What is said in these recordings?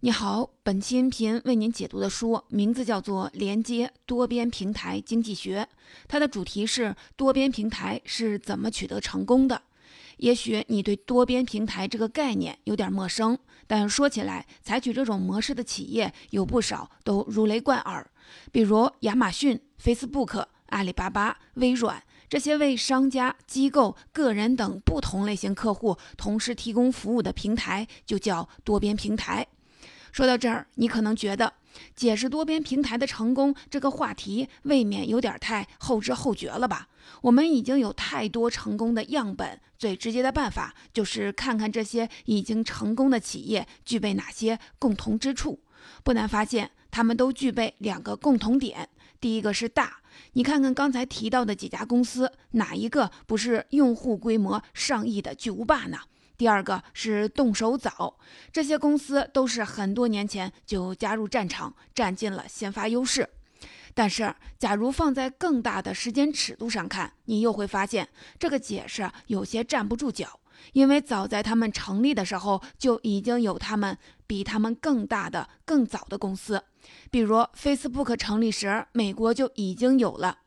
你好，本期音频为您解读的书名字叫做《连接多边平台经济学》，它的主题是多边平台是怎么取得成功的。也许你对多边平台这个概念有点陌生，但说起来，采取这种模式的企业有不少都如雷贯耳，比如亚马逊、Facebook、阿里巴巴、微软这些为商家、机构、个人等不同类型客户同时提供服务的平台，就叫多边平台。说到这儿，你可能觉得解释多边平台的成功这个话题未免有点太后知后觉了吧？我们已经有太多成功的样本，最直接的办法就是看看这些已经成功的企业具备哪些共同之处。不难发现，他们都具备两个共同点：第一个是大，你看看刚才提到的几家公司，哪一个不是用户规模上亿的巨无霸呢？第二个是动手早，这些公司都是很多年前就加入战场，占尽了先发优势。但是，假如放在更大的时间尺度上看，你又会发现这个解释有些站不住脚，因为早在他们成立的时候，就已经有他们比他们更大的、更早的公司，比如 Facebook 成立时，美国就已经有了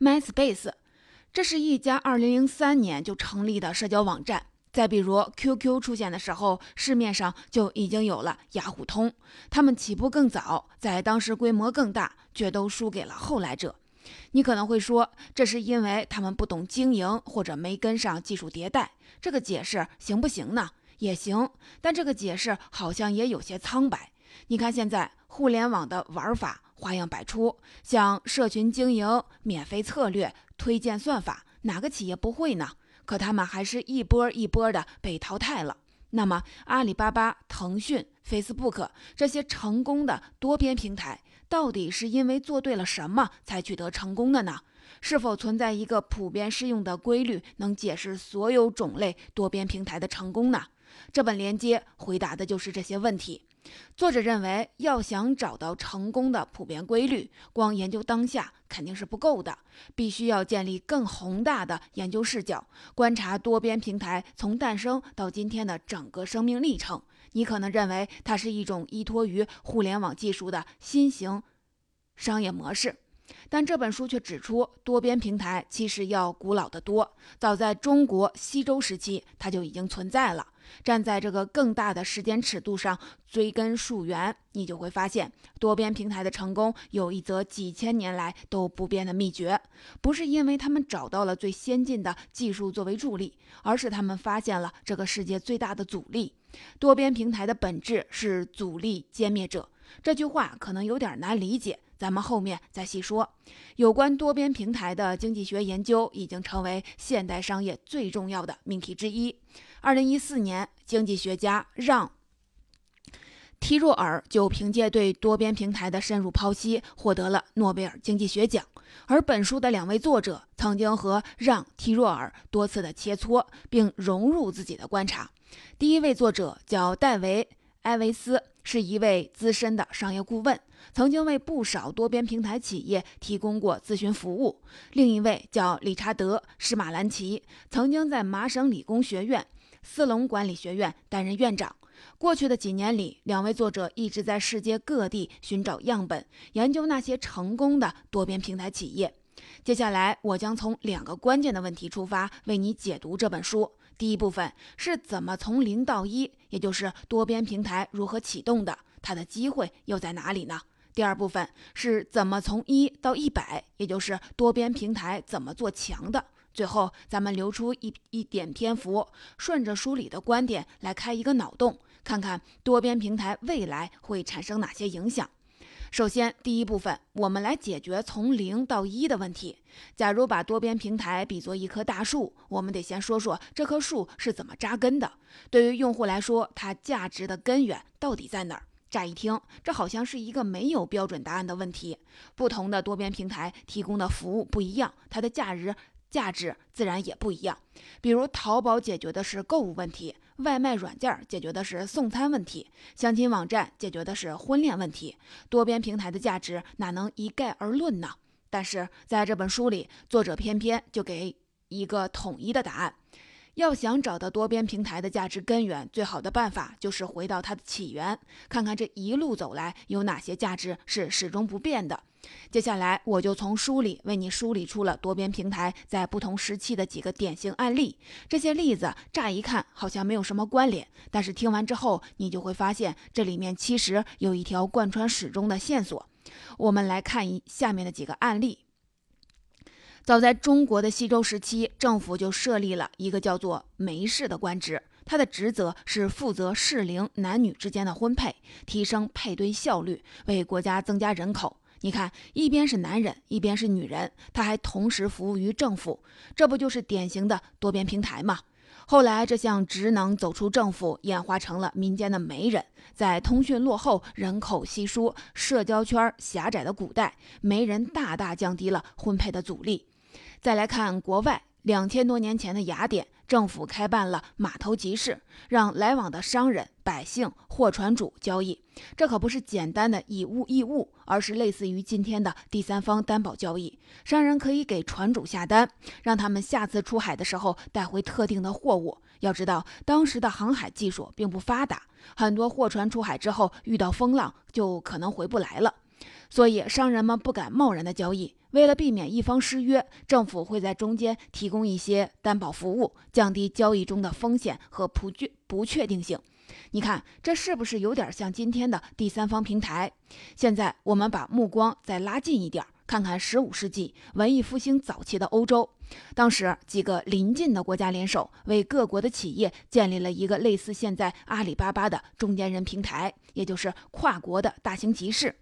MySpace。这是一家2003年就成立的社交网站。再比如 QQ 出现的时候，市面上就已经有了雅虎通。他们起步更早，在当时规模更大，却都输给了后来者。你可能会说，这是因为他们不懂经营，或者没跟上技术迭代。这个解释行不行呢？也行，但这个解释好像也有些苍白。你看现在互联网的玩法花样百出，像社群经营、免费策略。推荐算法，哪个企业不会呢？可他们还是一波一波的被淘汰了。那么，阿里巴巴、腾讯、Facebook 这些成功的多边平台，到底是因为做对了什么才取得成功的呢？是否存在一个普遍适用的规律，能解释所有种类多边平台的成功呢？这本连接回答的就是这些问题。作者认为，要想找到成功的普遍规律，光研究当下肯定是不够的，必须要建立更宏大的研究视角，观察多边平台从诞生到今天的整个生命历程。你可能认为它是一种依托于互联网技术的新型商业模式。但这本书却指出，多边平台其实要古老得多。早在中国西周时期，它就已经存在了。站在这个更大的时间尺度上追根溯源，你就会发现，多边平台的成功有一则几千年来都不变的秘诀。不是因为他们找到了最先进的技术作为助力，而是他们发现了这个世界最大的阻力。多边平台的本质是阻力歼灭者。这句话可能有点难理解。咱们后面再细说。有关多边平台的经济学研究已经成为现代商业最重要的命题之一。二零一四年，经济学家让·提若尔就凭借对多边平台的深入剖析，获得了诺贝尔经济学奖。而本书的两位作者曾经和让·提若尔多次的切磋，并融入自己的观察。第一位作者叫戴维·埃维斯。是一位资深的商业顾问，曾经为不少多边平台企业提供过咨询服务。另一位叫理查德·施马兰奇，曾经在麻省理工学院、斯隆管理学院担任院长。过去的几年里，两位作者一直在世界各地寻找样本，研究那些成功的多边平台企业。接下来，我将从两个关键的问题出发，为你解读这本书。第一部分是怎么从零到一，也就是多边平台如何启动的，它的机会又在哪里呢？第二部分是怎么从一到一百，也就是多边平台怎么做强的。最后，咱们留出一一点篇幅，顺着书里的观点来开一个脑洞，看看多边平台未来会产生哪些影响。首先，第一部分，我们来解决从零到一的问题。假如把多边平台比作一棵大树，我们得先说说这棵树是怎么扎根的。对于用户来说，它价值的根源到底在哪儿？乍一听，这好像是一个没有标准答案的问题。不同的多边平台提供的服务不一样，它的价值价值自然也不一样。比如，淘宝解决的是购物问题。外卖软件解决的是送餐问题，相亲网站解决的是婚恋问题。多边平台的价值哪能一概而论呢？但是在这本书里，作者偏偏就给一个统一的答案：要想找到多边平台的价值根源，最好的办法就是回到它的起源，看看这一路走来有哪些价值是始终不变的。接下来，我就从书里为你梳理出了多边平台在不同时期的几个典型案例。这些例子乍一看好像没有什么关联，但是听完之后，你就会发现这里面其实有一条贯穿始终的线索。我们来看一下面的几个案例。早在中国的西周时期，政府就设立了一个叫做媒氏的官职，他的职责是负责适龄男女之间的婚配，提升配对效率，为国家增加人口。你看，一边是男人，一边是女人，他还同时服务于政府，这不就是典型的多边平台吗？后来，这项职能走出政府，演化成了民间的媒人。在通讯落后、人口稀疏、社交圈狭窄的古代，媒人大大降低了婚配的阻力。再来看国外，两千多年前的雅典政府开办了码头集市，让来往的商人、百姓、货船主交易。这可不是简单的以物易物，而是类似于今天的第三方担保交易。商人可以给船主下单，让他们下次出海的时候带回特定的货物。要知道，当时的航海技术并不发达，很多货船出海之后遇到风浪，就可能回不来了。所以，商人们不敢贸然的交易。为了避免一方失约，政府会在中间提供一些担保服务，降低交易中的风险和不确不确定性。你看，这是不是有点像今天的第三方平台？现在我们把目光再拉近一点，看看十五世纪文艺复兴早期的欧洲。当时几个邻近的国家联手，为各国的企业建立了一个类似现在阿里巴巴的中间人平台，也就是跨国的大型集市。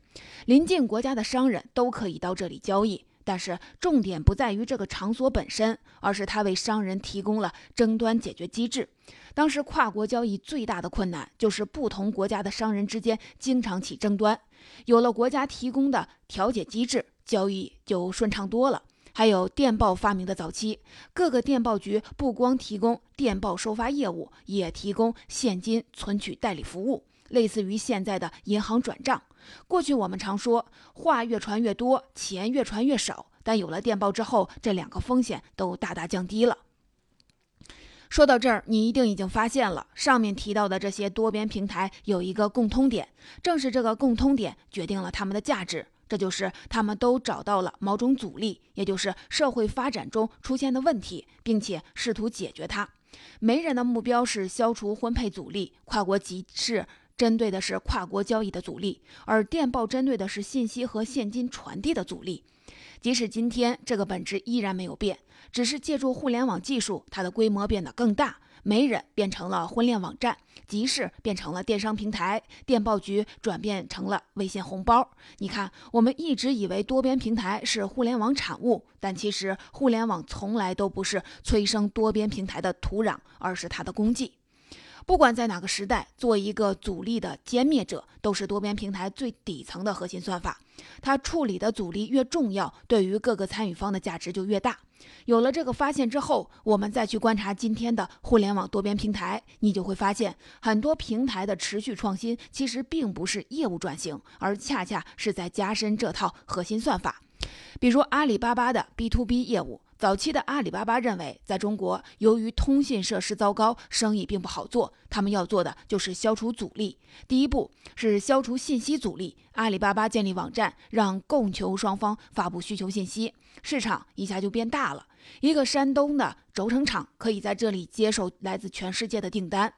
邻近国家的商人都可以到这里交易，但是重点不在于这个场所本身，而是它为商人提供了争端解决机制。当时跨国交易最大的困难就是不同国家的商人之间经常起争端，有了国家提供的调解机制，交易就顺畅多了。还有电报发明的早期，各个电报局不光提供电报收发业务，也提供现金存取代理服务，类似于现在的银行转账。过去我们常说话越传越多，钱越传越少，但有了电报之后，这两个风险都大大降低了。说到这儿，你一定已经发现了，上面提到的这些多边平台有一个共通点，正是这个共通点决定了他们的价值，这就是他们都找到了某种阻力，也就是社会发展中出现的问题，并且试图解决它。媒人的目标是消除婚配阻力，跨国集市。针对的是跨国交易的阻力，而电报针对的是信息和现金传递的阻力。即使今天这个本质依然没有变，只是借助互联网技术，它的规模变得更大。媒人变成了婚恋网站，集市变成了电商平台，电报局转变成了微信红包。你看，我们一直以为多边平台是互联网产物，但其实互联网从来都不是催生多边平台的土壤，而是它的功绩。不管在哪个时代，做一个阻力的歼灭者，都是多边平台最底层的核心算法。它处理的阻力越重要，对于各个参与方的价值就越大。有了这个发现之后，我们再去观察今天的互联网多边平台，你就会发现，很多平台的持续创新其实并不是业务转型，而恰恰是在加深这套核心算法。比如阿里巴巴的 B to B 业务。早期的阿里巴巴认为，在中国，由于通信设施糟糕，生意并不好做。他们要做的就是消除阻力。第一步是消除信息阻力。阿里巴巴建立网站，让供求双方发布需求信息，市场一下就变大了。一个山东的轴承厂可以在这里接受来自全世界的订单。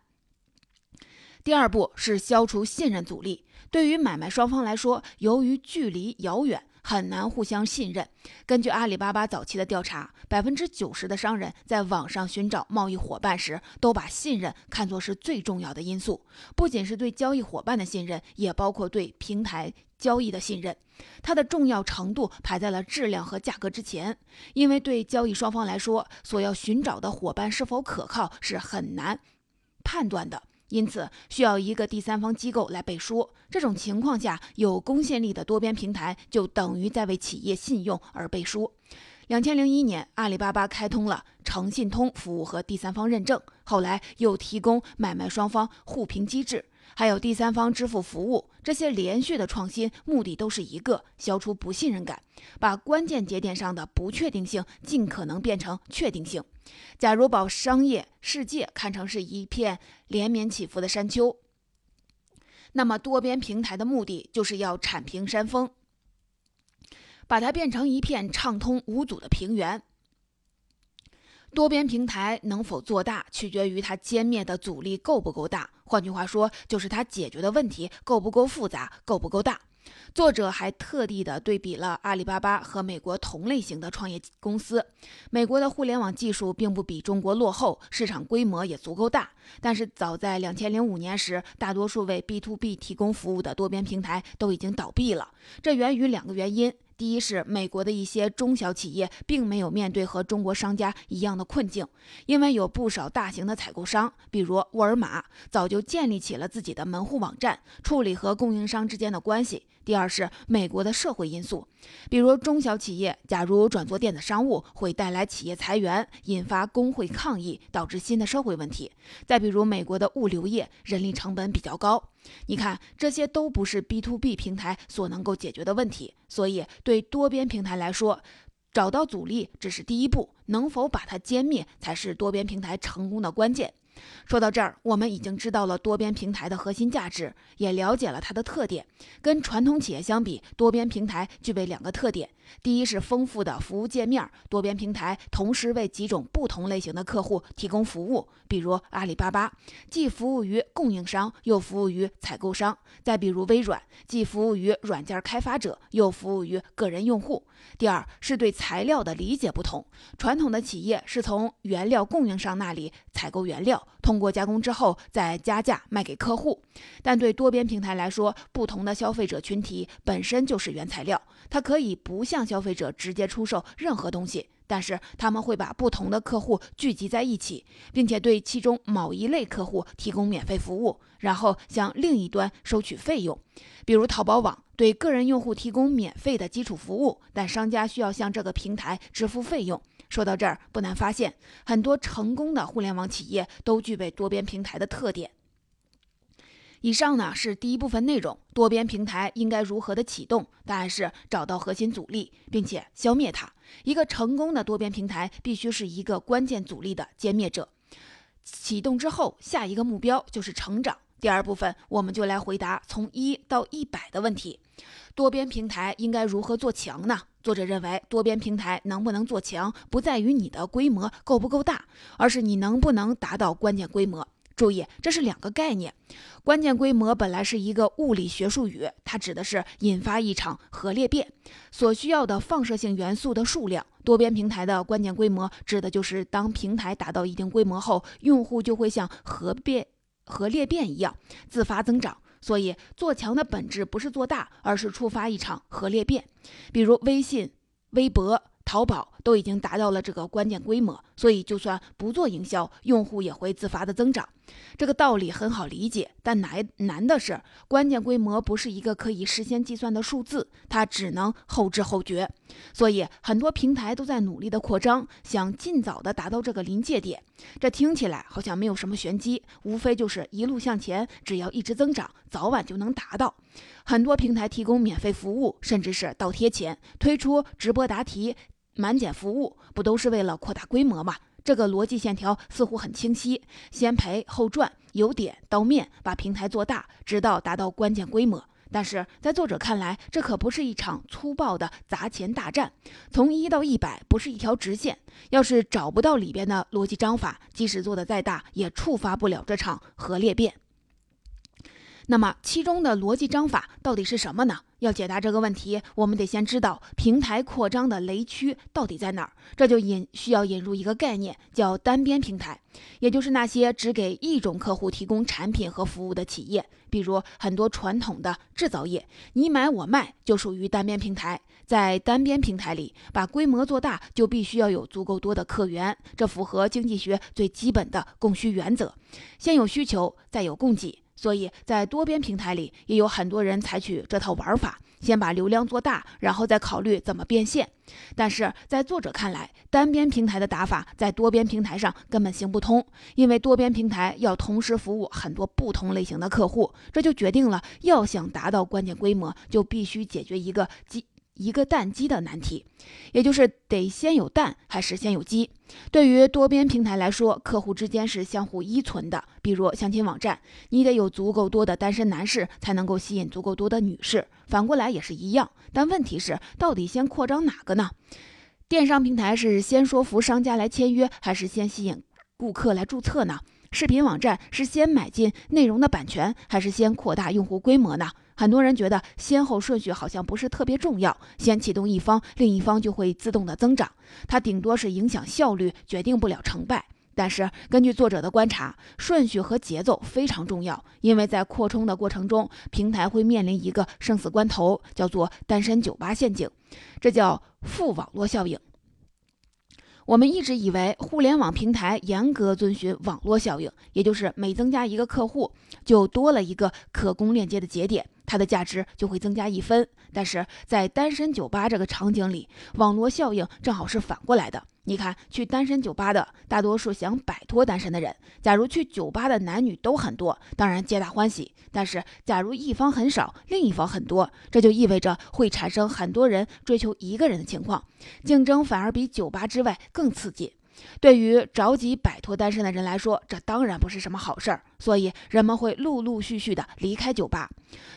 第二步是消除信任阻力。对于买卖双方来说，由于距离遥远。很难互相信任。根据阿里巴巴早期的调查，百分之九十的商人在网上寻找贸易伙伴时，都把信任看作是最重要的因素。不仅是对交易伙伴的信任，也包括对平台交易的信任。它的重要程度排在了质量和价格之前。因为对交易双方来说，所要寻找的伙伴是否可靠是很难判断的。因此，需要一个第三方机构来背书。这种情况下，有公信力的多边平台就等于在为企业信用而背书。两千零一年，阿里巴巴开通了诚信通服务和第三方认证，后来又提供买卖双方互评机制，还有第三方支付服务。这些连续的创新目的都是一个：消除不信任感，把关键节点上的不确定性尽可能变成确定性。假如把商业世界看成是一片连绵起伏的山丘，那么多边平台的目的就是要铲平山峰，把它变成一片畅通无阻的平原。多边平台能否做大，取决于它歼灭的阻力够不够大。换句话说，就是它解决的问题够不够复杂，够不够大。作者还特地的对比了阿里巴巴和美国同类型的创业公司。美国的互联网技术并不比中国落后，市场规模也足够大。但是早在两千零五年时，大多数为 B to B 提供服务的多边平台都已经倒闭了。这源于两个原因。第一是美国的一些中小企业并没有面对和中国商家一样的困境，因为有不少大型的采购商，比如沃尔玛，早就建立起了自己的门户网站，处理和供应商之间的关系。第二是美国的社会因素，比如中小企业假如转做电子商务，会带来企业裁员，引发工会抗议，导致新的社会问题。再比如美国的物流业，人力成本比较高。你看，这些都不是 B to B 平台所能够解决的问题。所以，对多边平台来说，找到阻力只是第一步，能否把它歼灭，才是多边平台成功的关键。说到这儿，我们已经知道了多边平台的核心价值，也了解了它的特点。跟传统企业相比，多边平台具备两个特点：第一是丰富的服务界面，多边平台同时为几种不同类型的客户提供服务，比如阿里巴巴，既服务于供应商，又服务于采购商；再比如微软，既服务于软件开发者，又服务于个人用户。第二是对材料的理解不同，传统的企业是从原料供应商那里采购原料。通过加工之后再加价卖给客户，但对多边平台来说，不同的消费者群体本身就是原材料，它可以不像向消费者直接出售任何东西，但是他们会把不同的客户聚集在一起，并且对其中某一类客户提供免费服务，然后向另一端收取费用。比如淘宝网对个人用户提供免费的基础服务，但商家需要向这个平台支付费用。说到这儿，不难发现，很多成功的互联网企业都具备多边平台的特点。以上呢是第一部分内容，多边平台应该如何的启动？答案是找到核心阻力，并且消灭它。一个成功的多边平台必须是一个关键阻力的歼灭者。启动之后，下一个目标就是成长。第二部分，我们就来回答从一到一百的问题。多边平台应该如何做强呢？作者认为，多边平台能不能做强，不在于你的规模够不够大，而是你能不能达到关键规模。注意，这是两个概念。关键规模本来是一个物理学术语，它指的是引发一场核裂变所需要的放射性元素的数量。多边平台的关键规模指的就是当平台达到一定规模后，用户就会像核变、核裂变一样自发增长。所以，做强的本质不是做大，而是触发一场核裂变。比如，微信、微博。淘宝都已经达到了这个关键规模，所以就算不做营销，用户也会自发的增长。这个道理很好理解，但难难的是，关键规模不是一个可以事先计算的数字，它只能后知后觉。所以很多平台都在努力的扩张，想尽早的达到这个临界点。这听起来好像没有什么玄机，无非就是一路向前，只要一直增长，早晚就能达到。很多平台提供免费服务，甚至是倒贴钱，推出直播答题。满减服务不都是为了扩大规模吗？这个逻辑线条似乎很清晰，先赔后赚，由点到面，把平台做大，直到达到关键规模。但是在作者看来，这可不是一场粗暴的砸钱大战，从一到一百不是一条直线。要是找不到里边的逻辑章法，即使做的再大，也触发不了这场核裂变。那么其中的逻辑章法到底是什么呢？要解答这个问题，我们得先知道平台扩张的雷区到底在哪儿。这就引需要引入一个概念，叫单边平台，也就是那些只给一种客户提供产品和服务的企业，比如很多传统的制造业，你买我卖就属于单边平台。在单边平台里，把规模做大就必须要有足够多的客源，这符合经济学最基本的供需原则：先有需求，再有供给。所以在多边平台里，也有很多人采取这套玩法，先把流量做大，然后再考虑怎么变现。但是在作者看来，单边平台的打法在多边平台上根本行不通，因为多边平台要同时服务很多不同类型的客户，这就决定了要想达到关键规模，就必须解决一个基一个蛋鸡的难题，也就是得先有蛋还是先有鸡。对于多边平台来说，客户之间是相互依存的。比如相亲网站，你得有足够多的单身男士，才能够吸引足够多的女士。反过来也是一样。但问题是，到底先扩张哪个呢？电商平台是先说服商家来签约，还是先吸引顾客来注册呢？视频网站是先买进内容的版权，还是先扩大用户规模呢？很多人觉得先后顺序好像不是特别重要，先启动一方，另一方就会自动的增长，它顶多是影响效率，决定不了成败。但是根据作者的观察，顺序和节奏非常重要，因为在扩充的过程中，平台会面临一个生死关头，叫做单身酒吧陷阱，这叫负网络效应。我们一直以为互联网平台严格遵循网络效应，也就是每增加一个客户，就多了一个可供链接的节点。它的价值就会增加一分，但是在单身酒吧这个场景里，网络效应正好是反过来的。你看，去单身酒吧的大多数想摆脱单身的人，假如去酒吧的男女都很多，当然皆大欢喜；但是假如一方很少，另一方很多，这就意味着会产生很多人追求一个人的情况，竞争反而比酒吧之外更刺激。对于着急摆脱单身的人来说，这当然不是什么好事儿，所以人们会陆陆续续的离开酒吧。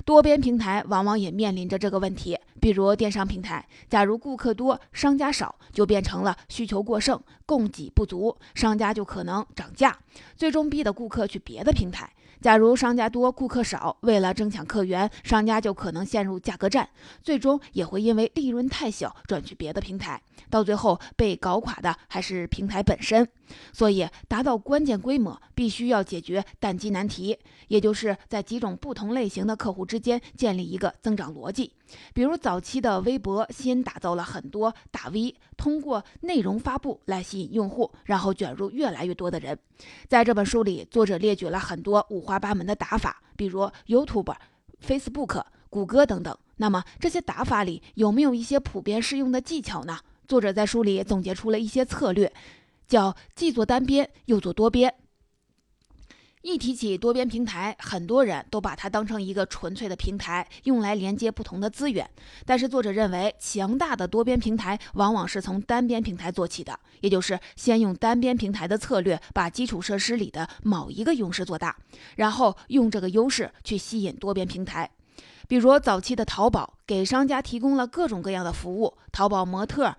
多边平台往往也面临着这个问题，比如电商平台，假如顾客多，商家少，就变成了需求过剩，供给不足，商家就可能涨价，最终逼得顾客去别的平台。假如商家多，顾客少，为了争抢客源，商家就可能陷入价格战，最终也会因为利润太小转去别的平台，到最后被搞垮的还是平台本身。所以，达到关键规模，必须要解决淡季难题，也就是在几种不同类型的客户之间建立一个增长逻辑。比如早期的微博，先打造了很多大 V，通过内容发布来吸引用户，然后卷入越来越多的人。在这本书里，作者列举了很多五花八门的打法，比如 YouTube、Facebook、谷歌等等。那么这些打法里有没有一些普遍适用的技巧呢？作者在书里总结出了一些策略。叫既做单边又做多边。一提起多边平台，很多人都把它当成一个纯粹的平台，用来连接不同的资源。但是作者认为，强大的多边平台往往是从单边平台做起的，也就是先用单边平台的策略，把基础设施里的某一个优势做大，然后用这个优势去吸引多边平台。比如早期的淘宝，给商家提供了各种各样的服务，淘宝模特。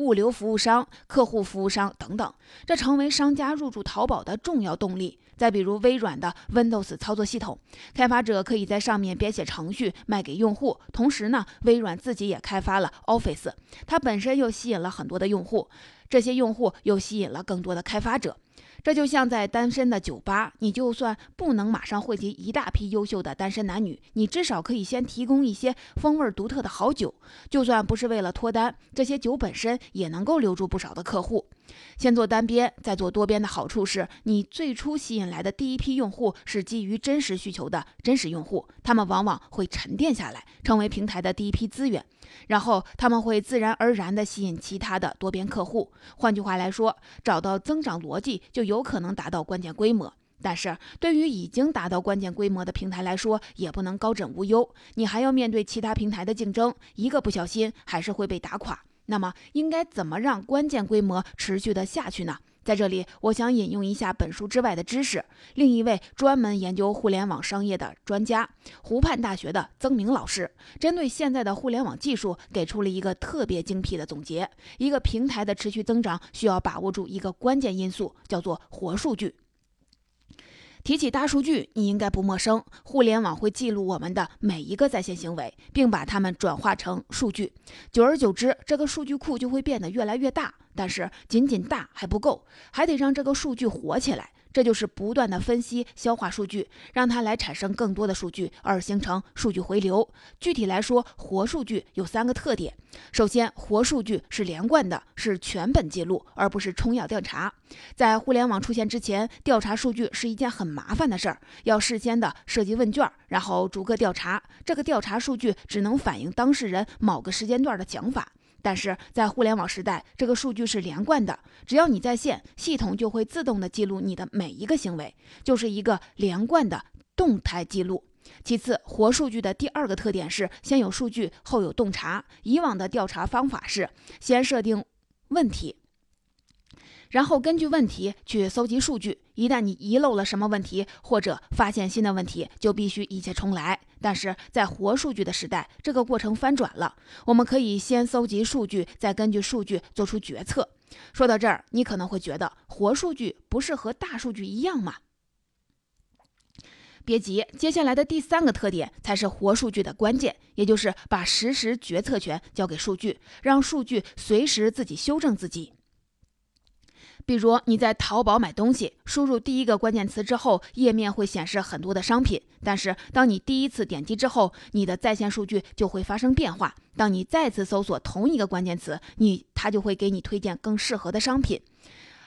物流服务商、客户服务商等等，这成为商家入驻淘宝的重要动力。再比如微软的 Windows 操作系统，开发者可以在上面编写程序卖给用户，同时呢，微软自己也开发了 Office，它本身又吸引了很多的用户，这些用户又吸引了更多的开发者。这就像在单身的酒吧，你就算不能马上汇集一大批优秀的单身男女，你至少可以先提供一些风味独特的好酒。就算不是为了脱单，这些酒本身也能够留住不少的客户。先做单边，再做多边的好处是，你最初吸引来的第一批用户是基于真实需求的真实用户，他们往往会沉淀下来，成为平台的第一批资源，然后他们会自然而然地吸引其他的多边客户。换句话来说，找到增长逻辑，就有可能达到关键规模。但是对于已经达到关键规模的平台来说，也不能高枕无忧，你还要面对其他平台的竞争，一个不小心还是会被打垮。那么应该怎么让关键规模持续的下去呢？在这里，我想引用一下本书之外的知识。另一位专门研究互联网商业的专家，湖畔大学的曾明老师，针对现在的互联网技术，给出了一个特别精辟的总结：一个平台的持续增长，需要把握住一个关键因素，叫做活数据。提起大数据，你应该不陌生。互联网会记录我们的每一个在线行为，并把它们转化成数据。久而久之，这个数据库就会变得越来越大。但是，仅仅大还不够，还得让这个数据活起来。这就是不断的分析、消化数据，让它来产生更多的数据，而形成数据回流。具体来说，活数据有三个特点：首先，活数据是连贯的，是全本记录，而不是冲样调查。在互联网出现之前，调查数据是一件很麻烦的事儿，要事先的设计问卷，然后逐个调查。这个调查数据只能反映当事人某个时间段的想法。但是在互联网时代，这个数据是连贯的，只要你在线，系统就会自动的记录你的每一个行为，就是一个连贯的动态记录。其次，活数据的第二个特点是先有数据后有洞察。以往的调查方法是先设定问题。然后根据问题去搜集数据，一旦你遗漏了什么问题，或者发现新的问题，就必须一切重来。但是在活数据的时代，这个过程翻转了，我们可以先搜集数据，再根据数据做出决策。说到这儿，你可能会觉得活数据不是和大数据一样吗？别急，接下来的第三个特点才是活数据的关键，也就是把实时决策权交给数据，让数据随时自己修正自己。比如你在淘宝买东西，输入第一个关键词之后，页面会显示很多的商品。但是当你第一次点击之后，你的在线数据就会发生变化。当你再次搜索同一个关键词，你它就会给你推荐更适合的商品。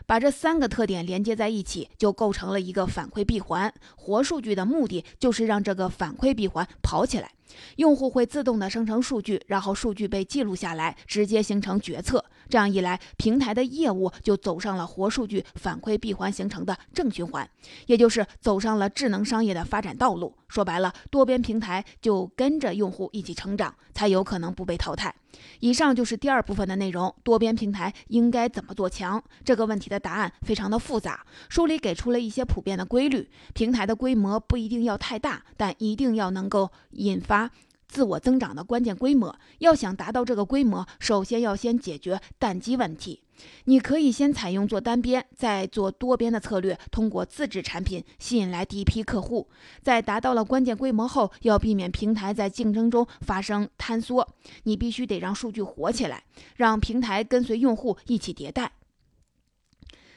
把这三个特点连接在一起，就构成了一个反馈闭环。活数据的目的就是让这个反馈闭环跑起来。用户会自动的生成数据，然后数据被记录下来，直接形成决策。这样一来，平台的业务就走上了活数据反馈闭环形成的正循环，也就是走上了智能商业的发展道路。说白了，多边平台就跟着用户一起成长，才有可能不被淘汰。以上就是第二部分的内容。多边平台应该怎么做强？这个问题的答案非常的复杂。书里给出了一些普遍的规律：平台的规模不一定要太大，但一定要能够引发。自我增长的关键规模，要想达到这个规模，首先要先解决淡季问题。你可以先采用做单边，再做多边的策略，通过自制产品吸引来第一批客户。在达到了关键规模后，要避免平台在竞争中发生坍缩，你必须得让数据活起来，让平台跟随用户一起迭代。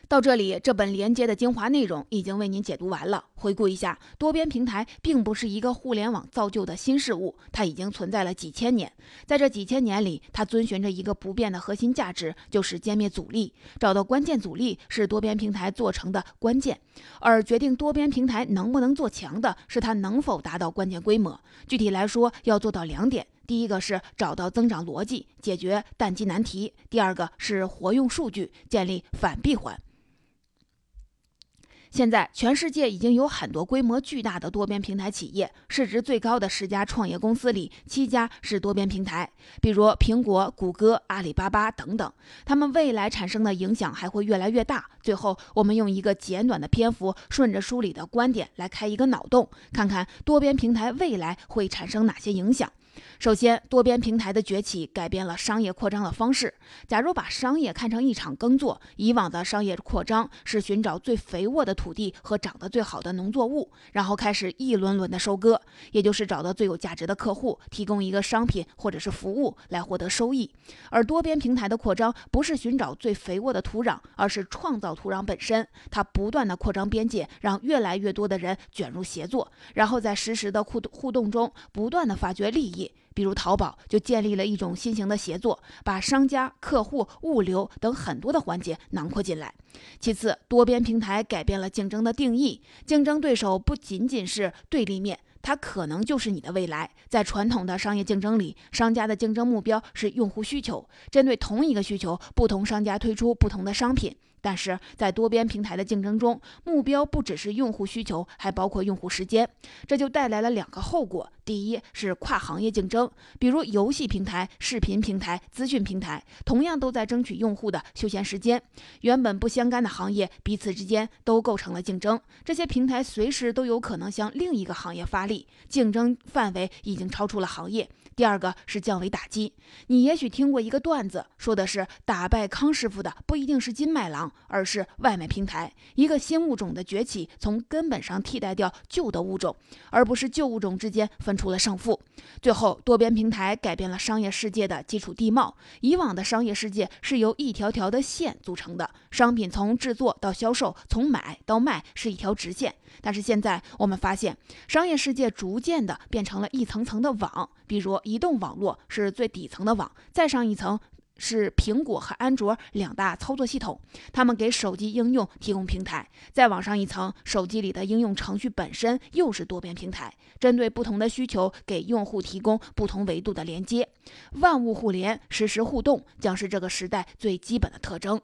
到这里，这本连接的精华内容已经为您解读完了。回顾一下，多边平台并不是一个互联网造就的新事物，它已经存在了几千年。在这几千年里，它遵循着一个不变的核心价值，就是歼灭阻力。找到关键阻力是多边平台做成的关键，而决定多边平台能不能做强的是它能否达到关键规模。具体来说，要做到两点：第一个是找到增长逻辑，解决淡季难题；第二个是活用数据，建立反闭环。现在，全世界已经有很多规模巨大的多边平台企业，市值最高的十家创业公司里，七家是多边平台，比如苹果、谷歌、阿里巴巴等等。他们未来产生的影响还会越来越大。最后，我们用一个简短的篇幅，顺着书里的观点来开一个脑洞，看看多边平台未来会产生哪些影响。首先，多边平台的崛起改变了商业扩张的方式。假如把商业看成一场耕作，以往的商业扩张是寻找最肥沃的土地和长得最好的农作物，然后开始一轮轮的收割，也就是找到最有价值的客户，提供一个商品或者是服务来获得收益。而多边平台的扩张不是寻找最肥沃的土壤，而是创造土壤本身。它不断的扩张边界，让越来越多的人卷入协作，然后在实时的互动互动中不断的发掘利益。比如淘宝就建立了一种新型的协作，把商家、客户、物流等很多的环节囊括进来。其次，多边平台改变了竞争的定义，竞争对手不仅仅是对立面，它可能就是你的未来。在传统的商业竞争里，商家的竞争目标是用户需求，针对同一个需求，不同商家推出不同的商品。但是在多边平台的竞争中，目标不只是用户需求，还包括用户时间，这就带来了两个后果。第一是跨行业竞争，比如游戏平台、视频平台、资讯平台，同样都在争取用户的休闲时间。原本不相干的行业，彼此之间都构成了竞争。这些平台随时都有可能向另一个行业发力，竞争范围已经超出了行业。第二个是降维打击。你也许听过一个段子，说的是打败康师傅的不一定是金麦郎，而是外卖平台。一个新物种的崛起，从根本上替代掉旧的物种，而不是旧物种之间分出了胜负。最后，多边平台改变了商业世界的基础地貌。以往的商业世界是由一条条的线组成的，商品从制作到销售，从买到卖是一条直线。但是现在我们发现，商业世界逐渐的变成了一层层的网，比如移动网络是最底层的网，再上一层。是苹果和安卓两大操作系统，他们给手机应用提供平台。再往上一层，手机里的应用程序本身又是多边平台，针对不同的需求给用户提供不同维度的连接。万物互联、实时互动将是这个时代最基本的特征。